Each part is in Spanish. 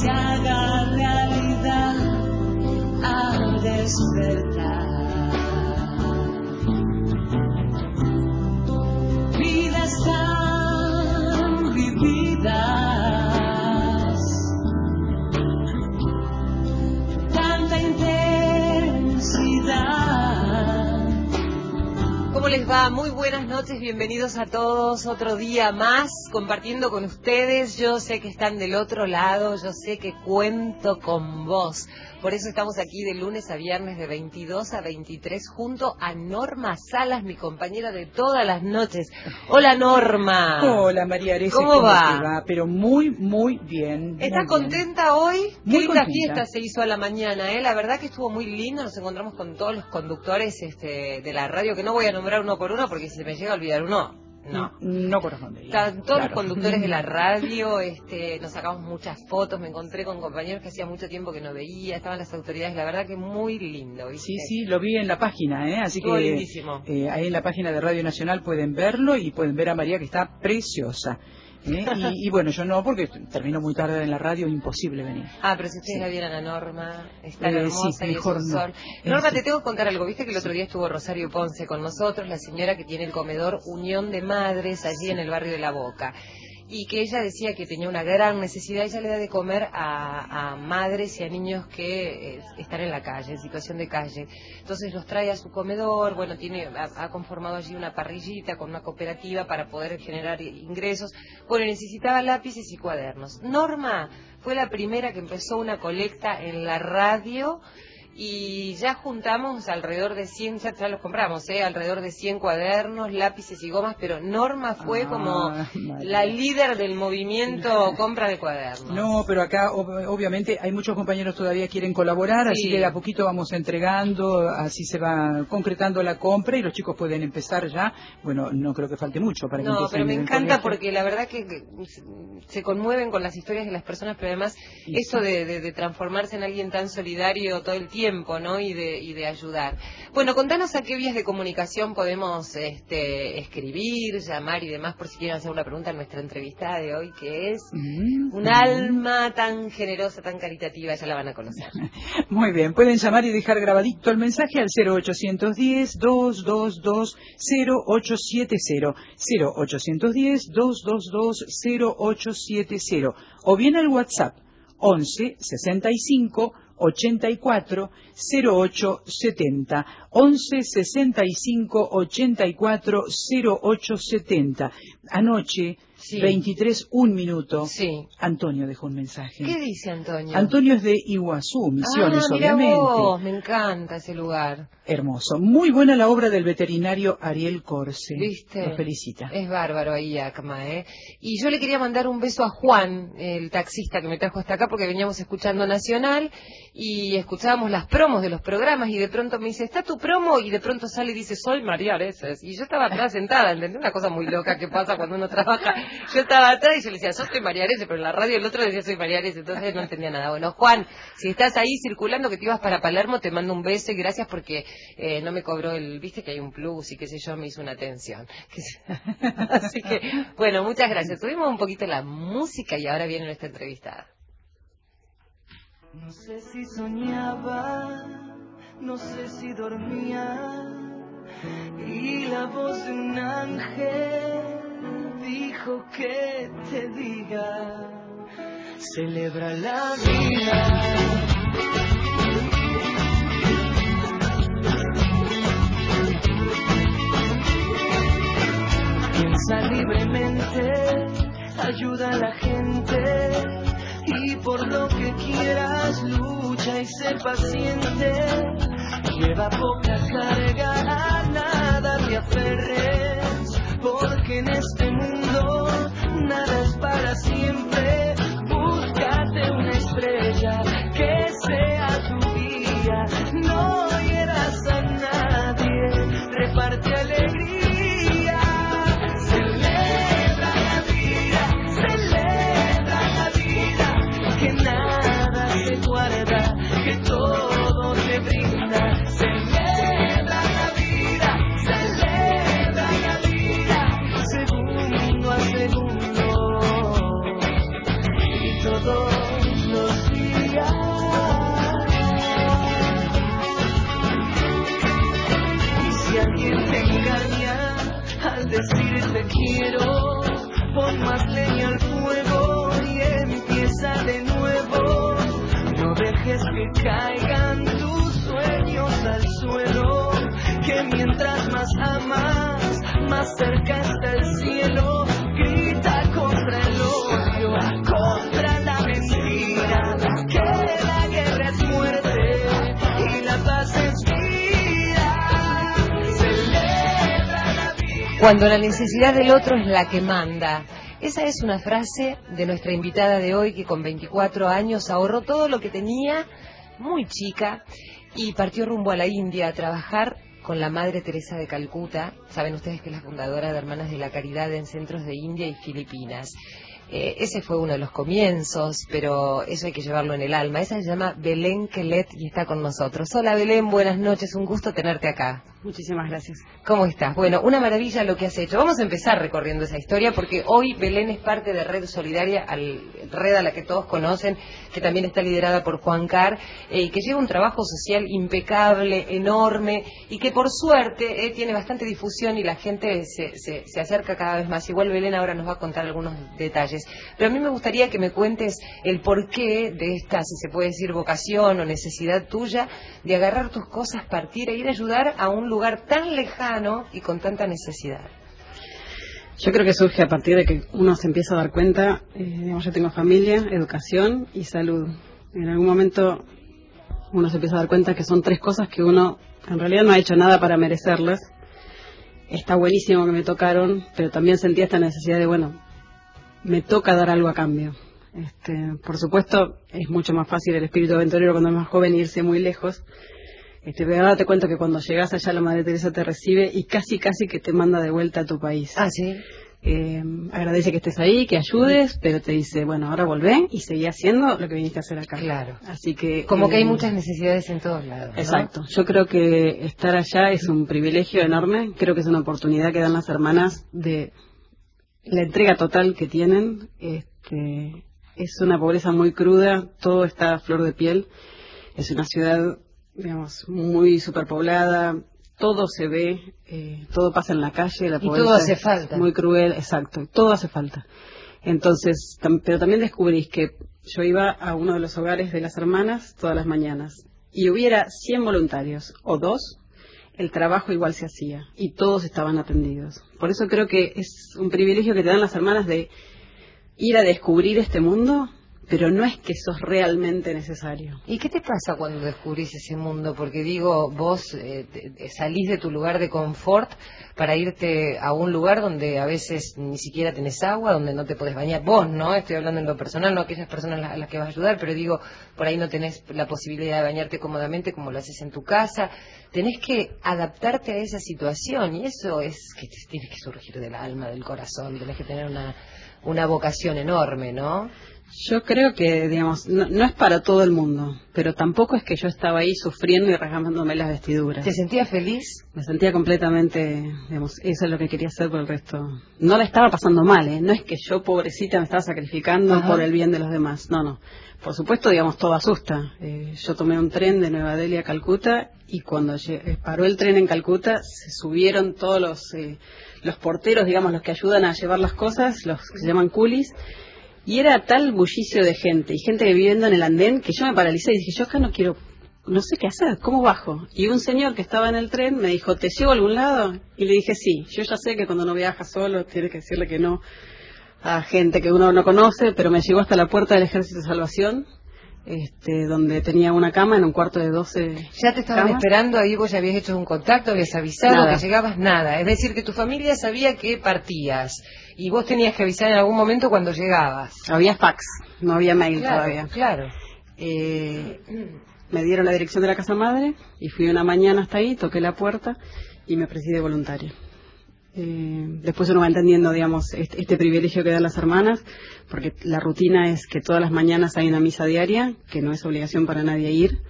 Se haga realidad al despertar. Vidas tan vividas, tanta intensidad. ¿Cómo les va? Muy buenas noches, bienvenidos a todos. Otro día más compartiendo con ustedes. Yo sé que están del otro lado, yo sé que cuento con vos. Por eso estamos aquí de lunes a viernes de 22 a 23 junto a Norma Salas, mi compañera de todas las noches. Hola Norma. Hola María Areces, ¿Cómo va? te Pero muy, muy bien. ¿Estás muy bien. contenta hoy? Muy Qué linda fiesta se hizo a la mañana, ¿eh? La verdad que estuvo muy lindo. Nos encontramos con todos los conductores este, de la radio, que no voy a nombrar uno por uno porque se me llega a olvidar uno, no. No corresponde. Todos los conductores de la radio, este, nos sacamos muchas fotos, me encontré con compañeros que hacía mucho tiempo que no veía, estaban las autoridades, la verdad que muy lindo, ¿viste? Sí, sí, lo vi en la página, ¿eh? Así Estuvo que eh, ahí en la página de Radio Nacional pueden verlo y pueden ver a María que está preciosa. ¿Eh? Y, y bueno, yo no, porque termino muy tarde en la radio, imposible venir. Ah, pero si ustedes Sí. la vieran a Norma, es tan Eh, hermosa sí, y es mejor un no. sol. Norma, sí. te tengo que contar algo. Viste que el otro día estuvo Rosario Ponce con nosotros, la señora que tiene el comedor Unión de Madres allí en el barrio de La Boca. Y que ella decía que tenía una gran necesidad, ella le da de comer a, madres y a niños que eh, están en la calle, en situación de calle. Entonces los trae a su comedor, bueno, tiene, ha conformado allí una parrillita con una cooperativa para poder generar ingresos. Bueno, necesitaba lápices y cuadernos. Norma fue la primera que empezó una colecta en la radio y ya juntamos alrededor de 100, ya, ya los compramos, ¿eh? alrededor de 100 cuadernos, lápices y gomas, pero Norma fue Ah, como María. la líder del movimiento compra de cuadernos. No, pero acá ob- obviamente hay muchos compañeros todavía quieren colaborar, así Sí. que de a poquito vamos entregando, así se va concretando la compra y los chicos pueden empezar ya. Bueno, no creo que falte mucho para que No, pero me encanta porque la verdad que se conmueven con las historias de las personas, pero además Y eso sí. de, de- de transformarse en alguien tan solidario todo el tiempo, ¿no? Y de, y de ayudar. Bueno, contanos a qué vías de comunicación podemos este, escribir, llamar y demás, por si quieren hacer una pregunta en nuestra entrevistada de hoy, que es Mm, un mm. alma tan generosa, tan caritativa, ya la van a conocer. Muy bien, pueden llamar y dejar grabadito el mensaje al 0810-222-0870, 0810-222-0870, o bien al WhatsApp 11 65 84 0870, 11 65 84 0870. Anoche, Sí. 23, un minuto, Sí. Antonio dejó un mensaje. ¿Qué dice Antonio? Antonio es de Iguazú, Misiones, ah, obviamente. vos, me encanta ese lugar. Hermoso. Muy buena la obra del veterinario Ariel Corse. ¿Viste? Lo felicita. Es bárbaro ahí, Acma, ¿eh? Y yo le quería mandar un beso a Juan, el taxista que me trajo hasta acá, porque veníamos escuchando Nacional y escuchábamos las promos de los programas y de pronto me dice, ¿está tu promo? Y de pronto sale y dice, soy María Areces. Y yo estaba atrás sentada, ¿entendés? Una cosa muy loca que pasa cuando uno trabaja. Yo estaba atrás y yo le decía, soy María Areces, pero en la radio el otro decía, soy María Areces, entonces no entendía nada. Bueno, Juan, si estás ahí circulando que te ibas para Palermo, te mando un beso y gracias porque eh, no me cobró el, viste que hay un plus y qué sé yo, me hizo una atención. Así que, bueno, muchas gracias. Tuvimos un poquito la música y ahora viene nuestra entrevistada. No sé si soñaba, no sé si dormía, y la voz de un ángel dijo que te diga, celebra la vida. Piensa libremente, ayuda a la gente y por lo que quieras lucha y sé paciente. Lleva poca carga, a nada te aferres, porque en este que todo caigan tus sueños al suelo, que mientras más amas, más cerca está el cielo. Grita contra el odio, contra la mentira, que la guerra es muerte y la paz es vida. Celebra la vida. Cuando la necesidad del otro es la que manda. Esa es una frase de nuestra invitada de hoy que con 24 años ahorró todo lo que tenía, muy chica, y partió rumbo a la India a trabajar con la Madre Teresa de Calcuta. Saben ustedes que es la fundadora de Hermanas de la Caridad en centros de India y Filipinas. Eh, ese fue uno de los comienzos, pero eso hay que llevarlo en el alma. Esa se llama Belén Kelet y está con nosotros. Hola Belén, buenas noches, un gusto tenerte acá. Muchísimas gracias. ¿Cómo estás? Bueno, una maravilla lo que has hecho. Vamos a empezar recorriendo esa historia porque hoy Belén es parte de Red Solidaria, Red a la que todos conocen, que también está liderada por Juan Car, eh, que lleva un trabajo social impecable, enorme, y que por suerte eh, tiene bastante difusión y la gente se, se, se acerca cada vez más. Igual Belén ahora nos va a contar algunos detalles. Pero a mí me gustaría que me cuentes el porqué de esta, si se puede decir, vocación o necesidad tuya de agarrar tus cosas, partir e ir a ayudar a un lugar tan lejano y con tanta necesidad. Yo creo que surge a partir de que uno se empieza a dar cuenta, eh, digamos, yo tengo familia, educación y salud. En algún momento uno se empieza a dar cuenta que son tres cosas que uno en realidad no ha hecho nada para merecerlas. Está buenísimo que me tocaron, pero también sentía esta necesidad de, bueno, me toca dar algo a cambio. Este, por supuesto, es mucho más fácil el espíritu aventurero cuando es más joven irse muy lejos. Este, pero ahora te cuento que cuando llegas allá la Madre Teresa te recibe y casi casi que te manda de vuelta a tu país. Ah, sí. Eh, agradece que estés ahí, que ayudes, pero te dice, bueno, ahora volvé y seguí haciendo lo que viniste a hacer acá. Claro. Así que... Como que hay eh, muchas necesidades en todos lados. ¿no? Exacto. Yo creo que estar allá es un privilegio enorme. Creo que es una oportunidad que dan las hermanas de la entrega total que tienen. Este, es una pobreza muy cruda, todo está a flor de piel. Es una ciudad, digamos, muy superpoblada. Todo se ve, eh, todo pasa en la calle, la Y pobreza todo hace es falta. Muy cruel, exacto. Todo hace falta. Entonces, tam- pero también descubrís que yo iba a uno de los hogares de las hermanas todas las mañanas y hubiera 100 voluntarios o dos, el trabajo igual se hacía y todos estaban atendidos. Por eso creo que es un privilegio que te dan las hermanas de ir a descubrir este mundo, pero no es que sos realmente necesario. ¿Y qué te pasa cuando descubrís ese mundo? Porque digo, vos eh, salís de tu lugar de confort para irte a un lugar donde a veces ni siquiera tenés agua, donde no te podés bañar. Vos, ¿no? Estoy hablando en lo personal, no aquellas personas a las que vas a ayudar, pero digo, por ahí no tenés la posibilidad de bañarte cómodamente como lo haces en tu casa. Tenés que adaptarte a esa situación y eso es que tienes que surgir del alma, del corazón, tenés que tener una, una vocación enorme, ¿no? Yo creo que, digamos, no, no, es para todo el mundo, pero tampoco es que yo estaba ahí sufriendo y rasgándome las vestiduras. ¿Te sentías feliz? Me sentía completamente, digamos, eso es lo que quería hacer por el resto. No la estaba pasando mal, ¿eh? No es que yo, pobrecita, me estaba sacrificando Ajá. por el bien de los demás. No, no. Por supuesto, digamos, todo asusta. Eh, yo tomé un tren de Nueva Delhi a Calcuta y cuando eh, paró el tren en Calcuta se subieron todos los, eh, los porteros, digamos, los que ayudan a llevar las cosas, los que se llaman coolies, y era tal bullicio de gente y gente viviendo en el andén que yo me paralicé y dije, yo acá no quiero, no sé qué hacer, ¿cómo bajo? Y un señor que estaba en el tren me dijo, ¿te llevo a algún lado? Y le dije, sí, yo ya sé que cuando uno viaja solo tiene que decirle que no a gente que uno no conoce, pero me llevó hasta la puerta del Ejército de Salvación. Este, donde tenía una cama en un cuarto de 12. ¿Ya te estaban camas. esperando ahí? ¿Vos ya habías hecho un contacto? ¿Habías avisado Nada. que llegabas? Nada. Es decir, que tu familia sabía que partías y vos tenías que avisar en algún momento cuando llegabas. Había fax, no había mail Claro, todavía. claro. Eh, me dieron la dirección de la casa madre y fui una mañana hasta ahí, toqué la puerta y me ofrecí de voluntaria. Eh, después uno va entendiendo, digamos, este, este privilegio que dan las hermanas, porque la rutina es que todas las mañanas hay una misa diaria, que no es obligación para nadie ir.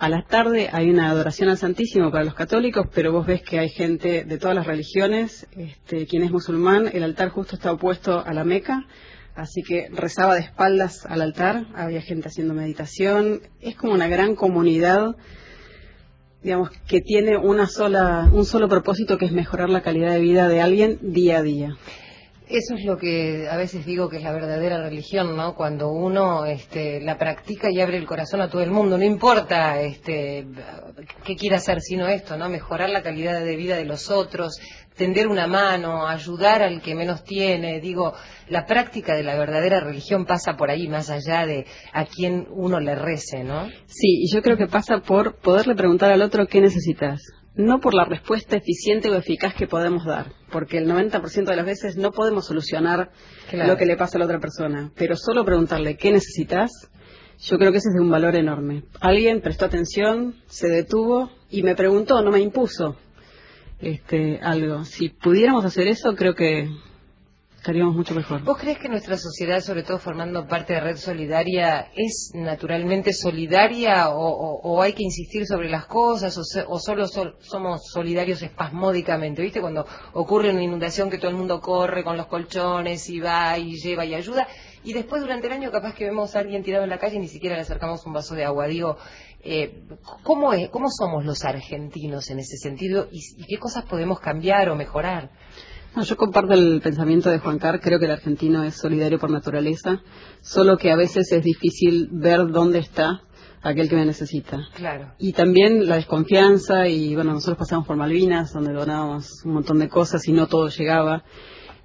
A la tarde hay una adoración al Santísimo para los católicos, pero vos ves que hay gente de todas las religiones. Este, quien es musulmán, el altar justo está opuesto a la Meca, así que rezaba de espaldas al altar, había gente haciendo meditación. Es como una gran comunidad, digamos, que tiene una sola, un solo propósito que es mejorar la calidad de vida de alguien día a día. Eso es lo que a veces digo que es la verdadera religión, ¿no? Cuando uno este, la practica y abre el corazón a todo el mundo, no importa este, qué quiera hacer sino esto, ¿no? Mejorar la calidad de vida de los otros, tender una mano, ayudar al que menos tiene. Digo, la práctica de la verdadera religión pasa por ahí, más allá de a quién uno le rece, ¿no? Sí, y yo creo que pasa por poderle preguntar al otro qué necesitas. No por la respuesta eficiente o eficaz que podemos dar, porque el 90% de las veces no podemos solucionar Claro. lo que le pasa a la otra persona, pero solo preguntarle qué necesitas, yo creo que ese es de un valor enorme. Alguien prestó atención, se detuvo y me preguntó, no me impuso este, algo. Si pudiéramos hacer eso, creo que estaríamos mucho mejor. ¿Vos crees que nuestra sociedad, sobre todo formando parte de Red Solidaria, es naturalmente solidaria o, hay que insistir sobre las cosas o, se- o solo sol- somos solidarios espasmódicamente? ¿Viste? Cuando ocurre una inundación que todo el mundo corre con los colchones y va y lleva y ayuda y después durante el año capaz que vemos a alguien tirado en la calle y ni siquiera le acercamos un vaso de agua. Digo, eh, ¿cómo, es, ¿cómo somos los argentinos en ese sentido y qué cosas podemos cambiar o mejorar? No, yo comparto el pensamiento de Juan Carr, creo que el argentino es solidario por naturaleza, solo que a veces es difícil ver dónde está aquel que me necesita. Claro. Y también la desconfianza, y bueno, nosotros pasamos por Malvinas, donde donábamos un montón de cosas y no todo llegaba.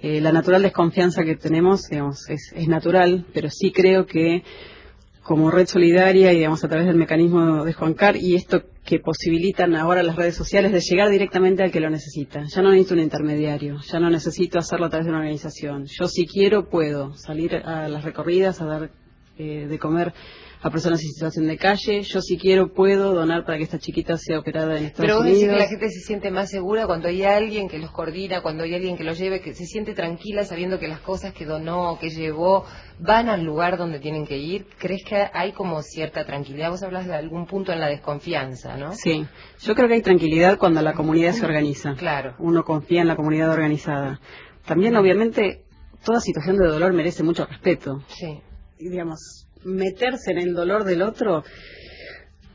Eh, la natural desconfianza que tenemos, digamos, es, es natural, pero sí creo que como red solidaria y digamos a través del mecanismo de Juan Car y esto que posibilitan ahora las redes sociales de llegar directamente al que lo necesita. Ya no necesito un intermediario, ya no necesito hacerlo a través de una organización. Yo si quiero puedo salir a las recorridas a dar eh, de comer a personas en situación de calle. Yo si quiero puedo donar para que esta chiquita sea operada en Estados Pero vos decís que la gente se siente más segura cuando hay alguien que los coordina, cuando hay alguien que los lleve, que se siente tranquila sabiendo que las cosas que donó, que llevó, van al lugar donde tienen que ir. ¿Crees que hay como cierta tranquilidad? Vos hablas de algún punto en la desconfianza, ¿no? Sí, yo creo que hay tranquilidad cuando la comunidad se organiza. Claro. Uno confía en la comunidad organizada. También, obviamente, toda situación de dolor merece mucho respeto. Sí. Digamos, meterse en el dolor del otro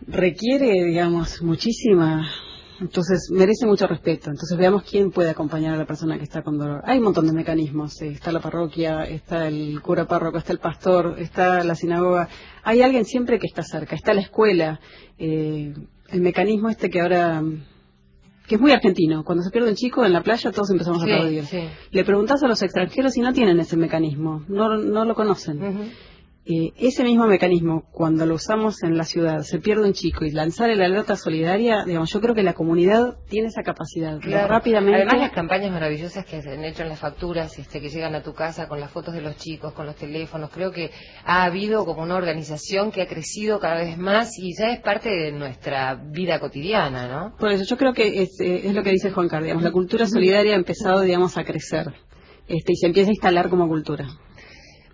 requiere, digamos, muchísima. Entonces, merece mucho respeto. Entonces, veamos quién puede acompañar a la persona que está con dolor. Hay un montón de mecanismos. eh, Está la parroquia, está el cura párroco, está el pastor, está la sinagoga. Hay alguien siempre que está cerca. Está la escuela. eh, el mecanismo este que ahora que es muy argentino. Cuando se pierde un chico en la playa todos empezamos Sí, a aplaudir. sí. Le preguntás a los extranjeros y no tienen ese mecanismo, no, no lo conocen. Eh, ese mismo mecanismo, cuando lo usamos en la ciudad, se pierde un chico y lanzar el alerta solidaria, digamos, yo creo que la comunidad tiene esa capacidad. Claro. Rápidamente. Además las campañas maravillosas que se han hecho en las facturas, este, que llegan a tu casa con las fotos de los chicos, con los teléfonos, creo que ha habido como una organización que ha crecido cada vez más y ya es parte de nuestra vida cotidiana, ¿no? Por eso yo creo que es, eh, es lo que dice Juan Carlos, digamos, la cultura solidaria ha empezado, digamos, a crecer este, y se empieza a instalar como cultura.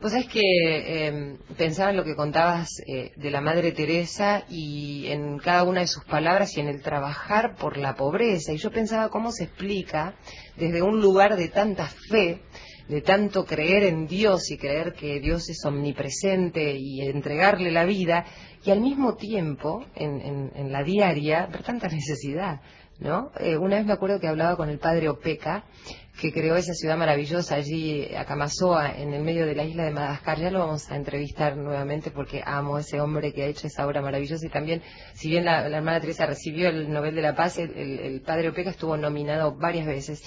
Pues es que eh, pensaba en lo que contabas eh, de la Madre Teresa y en cada una de sus palabras y en el trabajar por la pobreza. Y yo pensaba cómo se explica desde un lugar de tanta fe, de tanto creer en Dios y creer que Dios es omnipresente y entregarle la vida, y al mismo tiempo, en, en, en la diaria, ver tanta necesidad. ¿no? Eh, una vez me acuerdo que hablaba con el padre Opeca, que creó esa ciudad maravillosa allí, a Camasoa, en el medio de la isla de Madagascar. Ya lo vamos a entrevistar nuevamente porque amo a ese hombre que ha hecho esa obra maravillosa y también, si bien la, hermana Teresa recibió el Nobel de la Paz, el, el padre Opeca estuvo nominado varias veces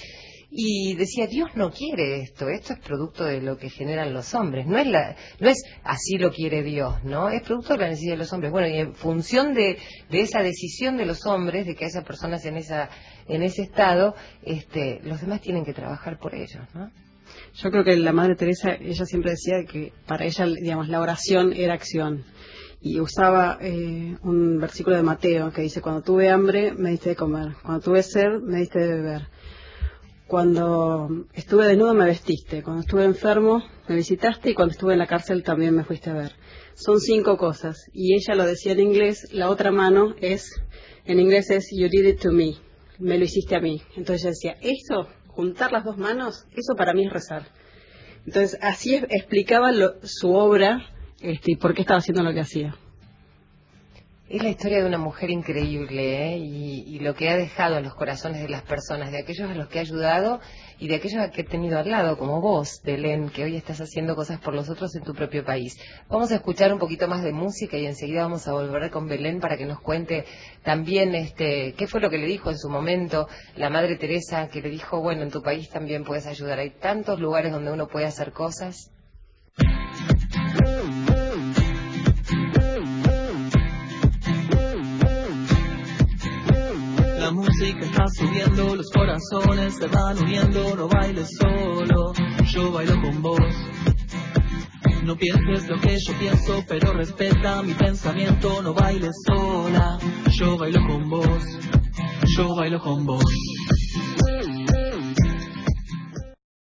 y decía Dios no quiere esto esto es producto de lo que generan los hombres no es la no es así lo quiere Dios no es producto de la necesidad de los hombres bueno y en función de, de esa decisión de los hombres de que haya personas en esa en ese estado este los demás tienen que trabajar por ellos no yo creo que la madre Teresa ella siempre decía que para ella digamos la oración era acción. Y usaba eh, un versículo de Mateo que dice cuando tuve hambre me diste de comer. Cuando tuve sed me diste de beber cuando estuve desnudo me vestiste, cuando estuve enfermo me visitaste y cuando estuve en la cárcel también me fuiste a ver. Son cinco cosas. Y ella lo decía en inglés, la otra mano es, en inglés es You did it to me, me lo hiciste a mí. Entonces ella decía, eso, juntar las dos manos, eso para mí es rezar. Entonces así explicaba su obra este, y por qué estaba haciendo lo que hacía. Es la historia de una mujer increíble ¿eh? y, lo que ha dejado en los corazones de las personas, de aquellos a los que ha ayudado y de aquellos a que he tenido al lado, como vos, Belén, que hoy estás haciendo cosas por los otros en tu propio país. Vamos a escuchar un poquito más de música y enseguida vamos a volver con Belén para que nos cuente también este, qué fue lo que le dijo en su momento la Madre Teresa, que le dijo, bueno, en tu país también puedes ayudar. Hay tantos lugares donde uno puede hacer cosas. Música está subiendo, los corazones se van uniendo, no bailes solo, yo bailo con vos. No pienses lo que yo pienso, pero respeta mi pensamiento, no bailes sola, yo bailo con vos, yo bailo con vos.